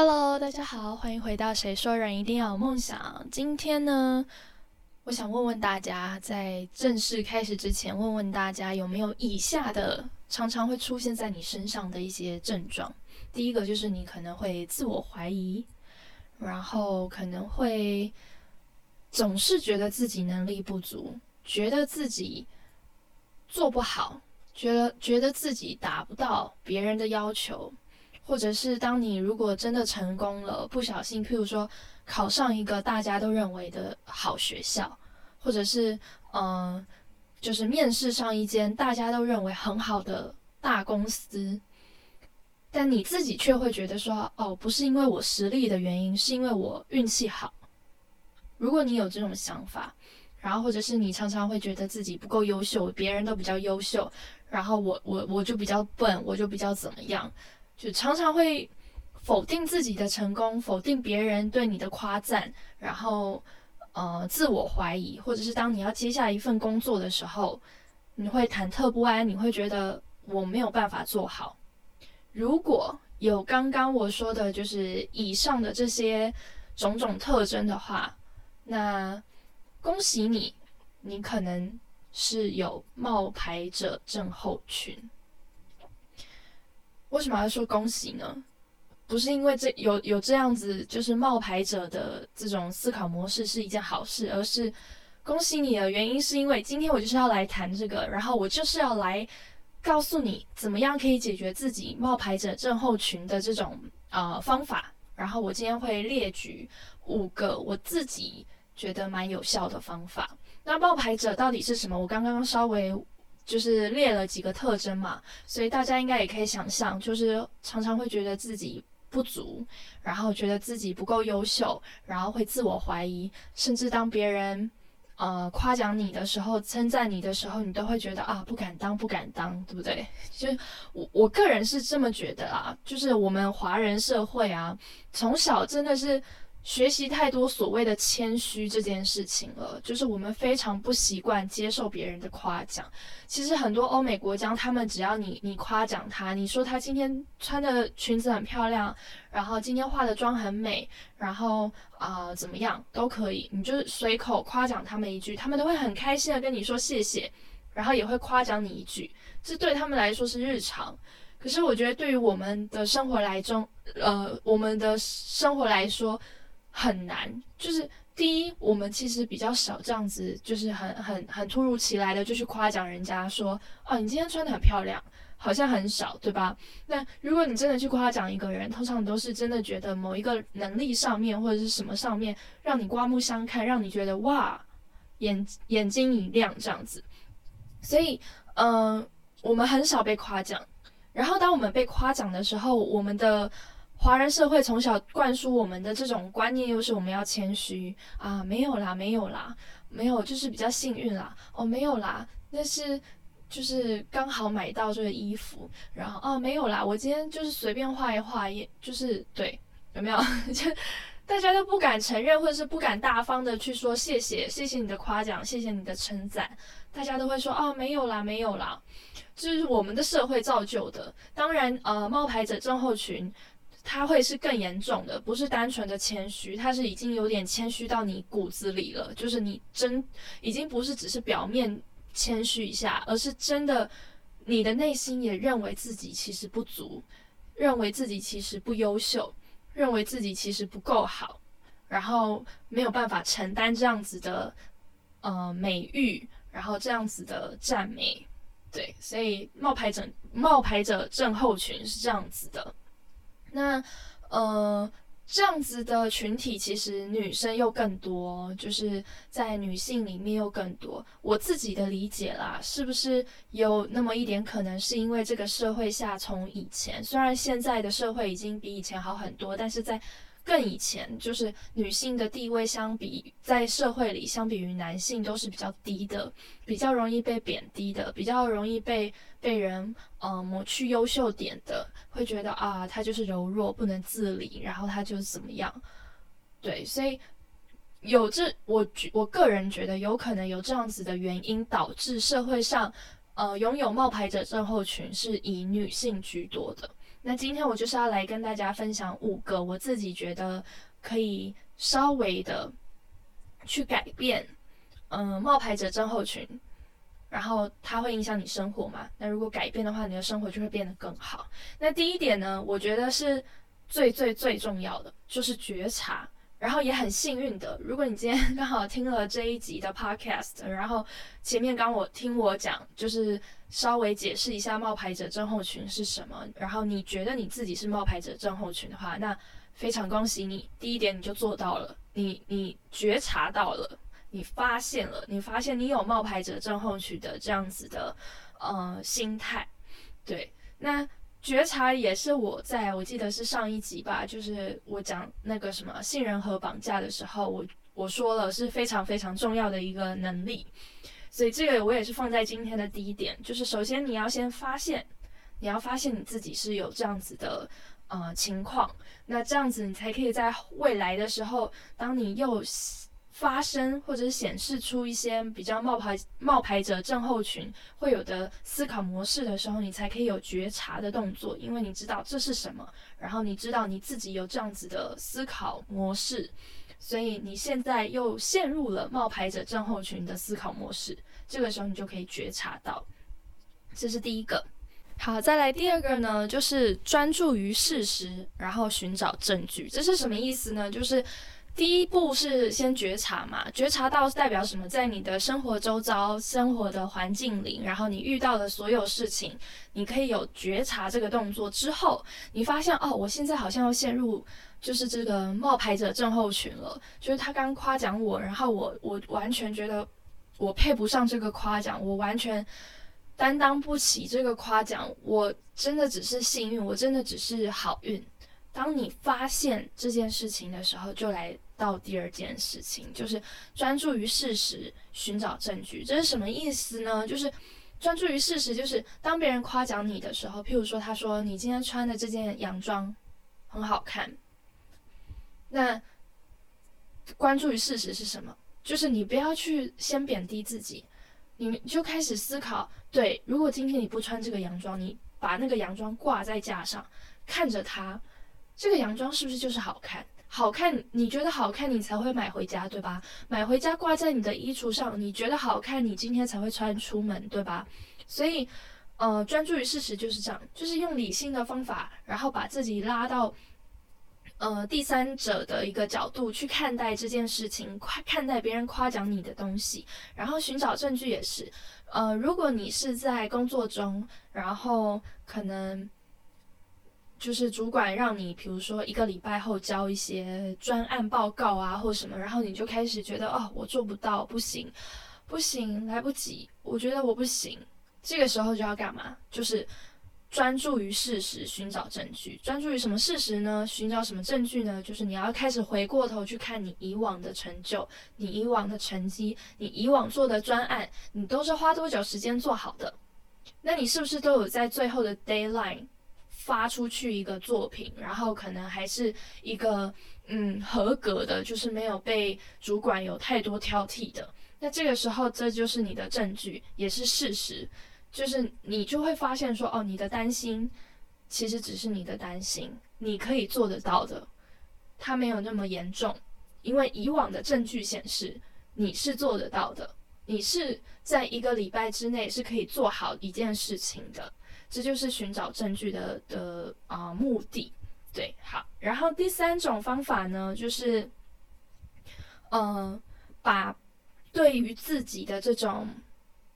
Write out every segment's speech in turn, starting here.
Hello，大家好，欢迎回到《谁说人一定要有梦想》。今天呢，我想问问大家，在正式开始之前，问问大家有没有以下的常常会出现在你身上的一些症状。第一个就是你可能会自我怀疑，然后可能会总是觉得自己能力不足，觉得自己做不好，觉得觉得自己达不到别人的要求。或者是当你如果真的成功了，不小心，譬如说考上一个大家都认为的好学校，或者是嗯，就是面试上一间大家都认为很好的大公司，但你自己却会觉得说，哦，不是因为我实力的原因，是因为我运气好。如果你有这种想法，然后或者是你常常会觉得自己不够优秀，别人都比较优秀，然后我我我就比较笨，我就比较怎么样。就常常会否定自己的成功，否定别人对你的夸赞，然后呃自我怀疑，或者是当你要接下一份工作的时候，你会忐忑不安，你会觉得我没有办法做好。如果有刚刚我说的，就是以上的这些种种特征的话，那恭喜你，你可能是有冒牌者症候群。为什么要说恭喜呢？不是因为这有有这样子就是冒牌者的这种思考模式是一件好事，而是恭喜你的原因是因为今天我就是要来谈这个，然后我就是要来告诉你怎么样可以解决自己冒牌者症候群的这种呃方法。然后我今天会列举五个我自己觉得蛮有效的方法。那冒牌者到底是什么？我刚刚稍微。就是列了几个特征嘛，所以大家应该也可以想象，就是常常会觉得自己不足，然后觉得自己不够优秀，然后会自我怀疑，甚至当别人呃夸奖你的时候、称赞你的时候，你都会觉得啊不敢当、不敢当，对不对？就我我个人是这么觉得啊，就是我们华人社会啊，从小真的是。学习太多所谓的谦虚这件事情了，就是我们非常不习惯接受别人的夸奖。其实很多欧美国家，他们只要你你夸奖他，你说他今天穿的裙子很漂亮，然后今天化的妆很美，然后啊怎么样都可以，你就是随口夸奖他们一句，他们都会很开心的跟你说谢谢，然后也会夸奖你一句，这对他们来说是日常。可是我觉得对于我们的生活来中，呃，我们的生活来说。很难，就是第一，我们其实比较少这样子，就是很很很突如其来的就去夸奖人家说，哦，你今天穿的很漂亮，好像很少，对吧？那如果你真的去夸奖一个人，通常都是真的觉得某一个能力上面或者是什么上面让你刮目相看，让你觉得哇，眼眼睛一亮这样子。所以，嗯，我们很少被夸奖。然后，当我们被夸奖的时候，我们的。华人社会从小灌输我们的这种观念，又是我们要谦虚啊，没有啦，没有啦，没有，就是比较幸运啦。哦，没有啦，那是就是刚好买到这个衣服，然后啊，没有啦，我今天就是随便画一画，也就是对，有没有？就大家都不敢承认，或者是不敢大方的去说谢谢，谢谢你的夸奖，谢谢你的称赞，大家都会说啊，没有啦，没有啦，这是我们的社会造就的。当然，呃，冒牌者症候群。他会是更严重的，不是单纯的谦虚，他是已经有点谦虚到你骨子里了，就是你真已经不是只是表面谦虚一下，而是真的你的内心也认为自己其实不足，认为自己其实不优秀，认为自己其实不够好，然后没有办法承担这样子的呃美誉，然后这样子的赞美，对，所以冒牌者冒牌者症候群是这样子的。那，呃，这样子的群体其实女生又更多，就是在女性里面又更多。我自己的理解啦，是不是有那么一点可能是因为这个社会下从以前，虽然现在的社会已经比以前好很多，但是在。更以前，就是女性的地位相比在社会里，相比于男性都是比较低的，比较容易被贬低的，比较容易被被人呃抹去优秀点的，会觉得啊，她就是柔弱，不能自理，然后她就怎么样？对，所以有这我我个人觉得有可能有这样子的原因，导致社会上呃拥有冒牌者症候群是以女性居多的。那今天我就是要来跟大家分享五个我自己觉得可以稍微的去改变，嗯，冒牌者症候群，然后它会影响你生活嘛？那如果改变的话，你的生活就会变得更好。那第一点呢，我觉得是最最最重要的，就是觉察。然后也很幸运的，如果你今天刚好听了这一集的 podcast，然后前面刚我听我讲，就是稍微解释一下冒牌者症候群是什么，然后你觉得你自己是冒牌者症候群的话，那非常恭喜你，第一点你就做到了，你你觉察到了，你发现了，你发现你有冒牌者症候群的这样子的呃心态，对，那。觉察也是我在我记得是上一集吧，就是我讲那个什么信任和绑架的时候，我我说了是非常非常重要的一个能力，所以这个我也是放在今天的第一点，就是首先你要先发现，你要发现你自己是有这样子的呃情况，那这样子你才可以在未来的时候，当你又。发生或者显示出一些比较冒牌冒牌者症候群会有的思考模式的时候，你才可以有觉察的动作，因为你知道这是什么，然后你知道你自己有这样子的思考模式，所以你现在又陷入了冒牌者症候群的思考模式，这个时候你就可以觉察到，这是第一个。好，再来第二个呢，就是专注于事实，然后寻找证据，这是什么意思呢？就是。第一步是先觉察嘛，觉察到代表什么？在你的生活周遭、生活的环境里，然后你遇到的所有事情，你可以有觉察这个动作之后，你发现哦，我现在好像要陷入就是这个冒牌者症候群了。就是他刚夸奖我，然后我我完全觉得我配不上这个夸奖，我完全担当不起这个夸奖，我真的只是幸运，我真的只是好运。当你发现这件事情的时候，就来。到第二件事情，就是专注于事实，寻找证据。这是什么意思呢？就是专注于事实，就是当别人夸奖你的时候，譬如说他说你今天穿的这件洋装很好看，那关注于事实是什么？就是你不要去先贬低自己，你就开始思考：对，如果今天你不穿这个洋装，你把那个洋装挂在架上，看着它，这个洋装是不是就是好看？好看，你觉得好看，你才会买回家，对吧？买回家挂在你的衣橱上，你觉得好看，你今天才会穿出门，对吧？所以，呃，专注于事实就是这样，就是用理性的方法，然后把自己拉到，呃，第三者的一个角度去看待这件事情，夸看待别人夸奖你的东西，然后寻找证据也是，呃，如果你是在工作中，然后可能。就是主管让你，比如说一个礼拜后交一些专案报告啊，或什么，然后你就开始觉得哦，我做不到，不行，不行，来不及，我觉得我不行。这个时候就要干嘛？就是专注于事实，寻找证据。专注于什么事实呢？寻找什么证据呢？就是你要开始回过头去看你以往的成就，你以往的成绩，你以往做的专案，你都是花多久时间做好的？那你是不是都有在最后的 d a y l i n e 发出去一个作品，然后可能还是一个嗯合格的，就是没有被主管有太多挑剔的。那这个时候，这就是你的证据，也是事实，就是你就会发现说，哦，你的担心其实只是你的担心，你可以做得到的，它没有那么严重，因为以往的证据显示你是做得到的，你是在一个礼拜之内是可以做好一件事情的。这就是寻找证据的的啊目的，对，好。然后第三种方法呢，就是，呃，把对于自己的这种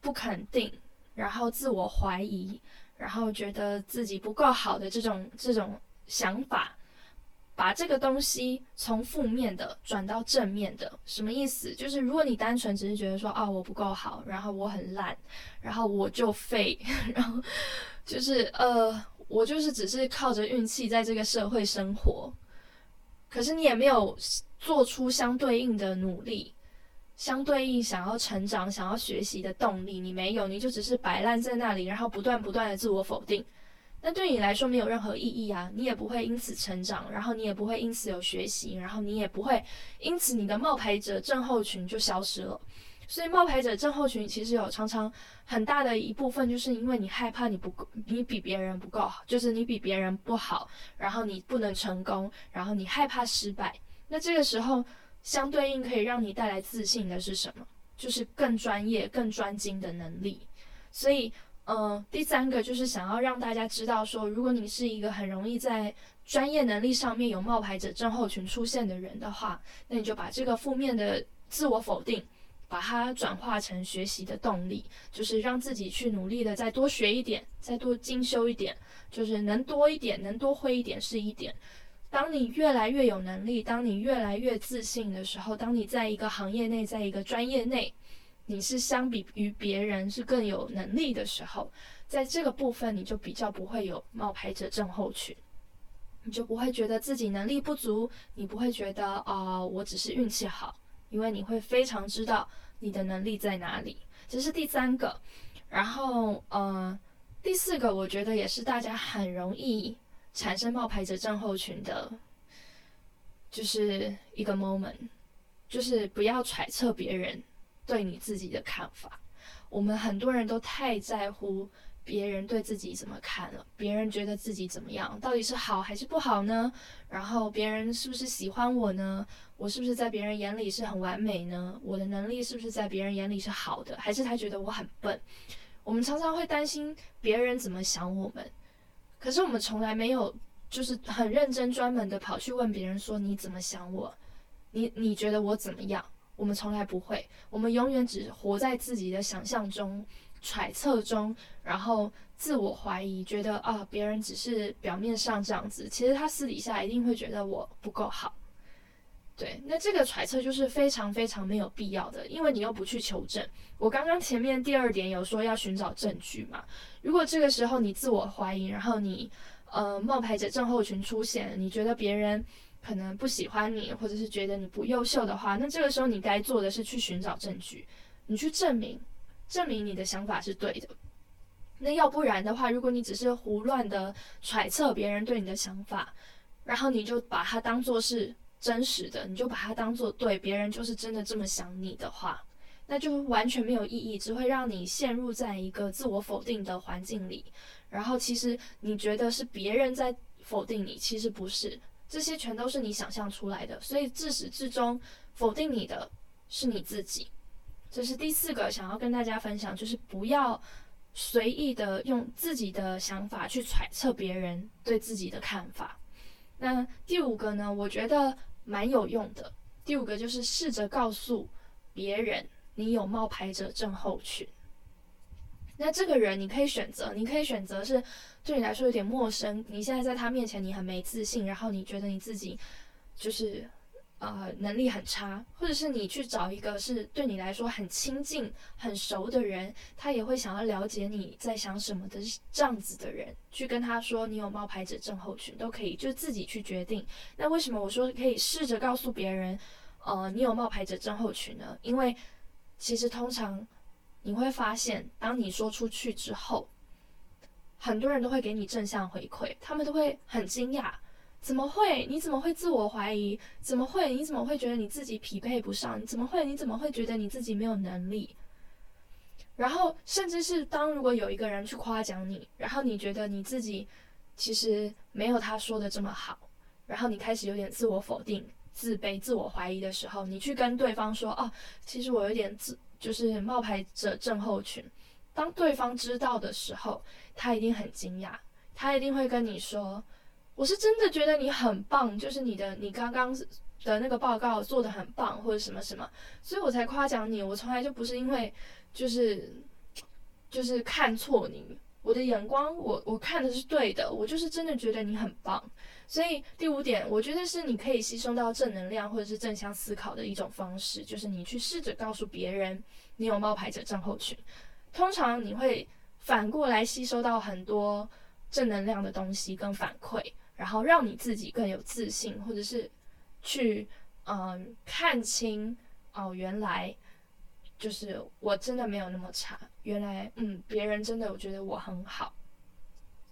不肯定，然后自我怀疑，然后觉得自己不够好的这种这种想法。把这个东西从负面的转到正面的，什么意思？就是如果你单纯只是觉得说啊我不够好，然后我很烂，然后我就废，然后就是呃我就是只是靠着运气在这个社会生活，可是你也没有做出相对应的努力，相对应想要成长、想要学习的动力，你没有，你就只是摆烂在那里，然后不断不断的自我否定。那对你来说没有任何意义啊，你也不会因此成长，然后你也不会因此有学习，然后你也不会因此你的冒牌者症候群就消失了。所以冒牌者症候群其实有常常很大的一部分，就是因为你害怕你不够，你比别人不够好，就是你比别人不好，然后你不能成功，然后你害怕失败。那这个时候，相对应可以让你带来自信的是什么？就是更专业、更专精的能力。所以，呃，第三个就是想要让大家知道说，如果你是一个很容易在专业能力上面有冒牌者症候群出现的人的话，那你就把这个负面的自我否定。把它转化成学习的动力，就是让自己去努力的再多学一点，再多精修一点，就是能多一点，能多会一点是一点。当你越来越有能力，当你越来越自信的时候，当你在一个行业内，在一个专业内，你是相比于别人是更有能力的时候，在这个部分你就比较不会有冒牌者症候群，你就不会觉得自己能力不足，你不会觉得啊，我只是运气好。因为你会非常知道你的能力在哪里，这是第三个。然后，呃，第四个，我觉得也是大家很容易产生冒牌者症候群的，就是一个 moment，就是不要揣测别人对你自己的看法。我们很多人都太在乎。别人对自己怎么看了？别人觉得自己怎么样？到底是好还是不好呢？然后别人是不是喜欢我呢？我是不是在别人眼里是很完美呢？我的能力是不是在别人眼里是好的？还是他觉得我很笨？我们常常会担心别人怎么想我们，可是我们从来没有就是很认真专门的跑去问别人说你怎么想我？你你觉得我怎么样？我们从来不会，我们永远只活在自己的想象中。揣测中，然后自我怀疑，觉得啊，别人只是表面上这样子，其实他私底下一定会觉得我不够好。对，那这个揣测就是非常非常没有必要的，因为你又不去求证。我刚刚前面第二点有说要寻找证据嘛？如果这个时候你自我怀疑，然后你呃冒牌者症候群出现，你觉得别人可能不喜欢你，或者是觉得你不优秀的话，那这个时候你该做的是去寻找证据，你去证明。证明你的想法是对的，那要不然的话，如果你只是胡乱的揣测别人对你的想法，然后你就把它当做是真实的，你就把它当做对，别人就是真的这么想你的话，那就完全没有意义，只会让你陷入在一个自我否定的环境里。然后其实你觉得是别人在否定你，其实不是，这些全都是你想象出来的。所以自始至终否定你的是你自己。这是第四个想要跟大家分享，就是不要随意的用自己的想法去揣测别人对自己的看法。那第五个呢？我觉得蛮有用的。第五个就是试着告诉别人你有冒牌者症候群。那这个人你可以选择，你可以选择是对你来说有点陌生，你现在在他面前你很没自信，然后你觉得你自己就是。呃，能力很差，或者是你去找一个是对你来说很亲近、很熟的人，他也会想要了解你在想什么的这样子的人，去跟他说你有冒牌者症候群，都可以，就自己去决定。那为什么我说可以试着告诉别人，呃，你有冒牌者症候群呢？因为其实通常你会发现，当你说出去之后，很多人都会给你正向回馈，他们都会很惊讶。怎么会？你怎么会自我怀疑？怎么会？你怎么会觉得你自己匹配不上？怎么会？你怎么会觉得你自己没有能力？然后，甚至是当如果有一个人去夸奖你，然后你觉得你自己其实没有他说的这么好，然后你开始有点自我否定、自卑、自我怀疑的时候，你去跟对方说：“哦，其实我有点自，就是冒牌者症候群。”当对方知道的时候，他一定很惊讶，他一定会跟你说。我是真的觉得你很棒，就是你的你刚刚的那个报告做的很棒，或者什么什么，所以我才夸奖你。我从来就不是因为就是就是看错你，我的眼光我我看的是对的，我就是真的觉得你很棒。所以第五点，我觉得是你可以吸收到正能量或者是正向思考的一种方式，就是你去试着告诉别人你有冒牌者症候群，通常你会反过来吸收到很多正能量的东西跟反馈。然后让你自己更有自信，或者是去嗯看清哦，原来就是我真的没有那么差，原来嗯别人真的我觉得我很好，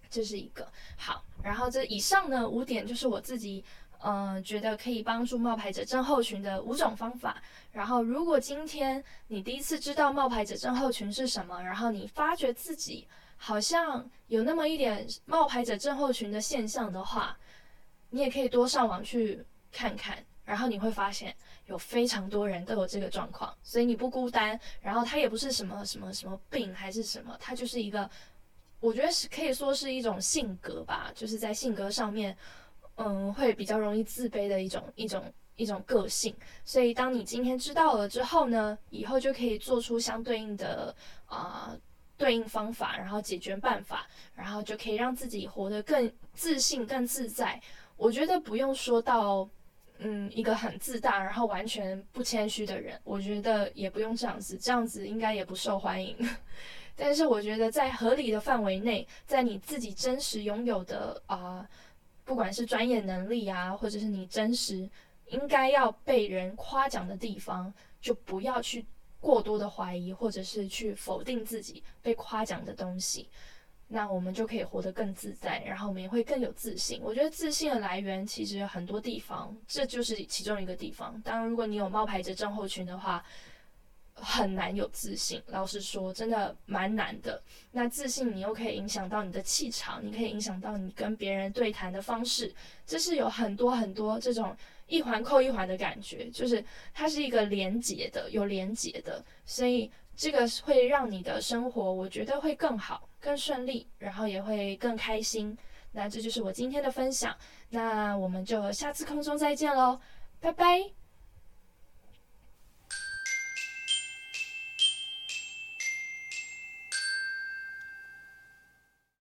这是一个好。然后这以上呢五点就是我自己嗯，觉得可以帮助冒牌者症候群的五种方法。然后，如果今天你第一次知道冒牌者症候群是什么，然后你发觉自己好像有那么一点冒牌者症候群的现象的话，你也可以多上网去看看，然后你会发现有非常多人都有这个状况，所以你不孤单。然后它也不是什么什么什么病还是什么，它就是一个，我觉得是可以说是一种性格吧，就是在性格上面。嗯，会比较容易自卑的一种一种一种个性，所以当你今天知道了之后呢，以后就可以做出相对应的啊对应方法，然后解决办法，然后就可以让自己活得更自信、更自在。我觉得不用说到嗯一个很自大，然后完全不谦虚的人，我觉得也不用这样子，这样子应该也不受欢迎。但是我觉得在合理的范围内，在你自己真实拥有的啊。不管是专业能力啊，或者是你真实应该要被人夸奖的地方，就不要去过多的怀疑，或者是去否定自己被夸奖的东西。那我们就可以活得更自在，然后我们也会更有自信。我觉得自信的来源其实很多地方，这就是其中一个地方。当然，如果你有冒牌者症候群的话。很难有自信，老实说，真的蛮难的。那自信，你又可以影响到你的气场，你可以影响到你跟别人对谈的方式，这是有很多很多这种一环扣一环的感觉，就是它是一个连结的，有连结的，所以这个会让你的生活，我觉得会更好、更顺利，然后也会更开心。那这就是我今天的分享，那我们就下次空中再见喽，拜拜。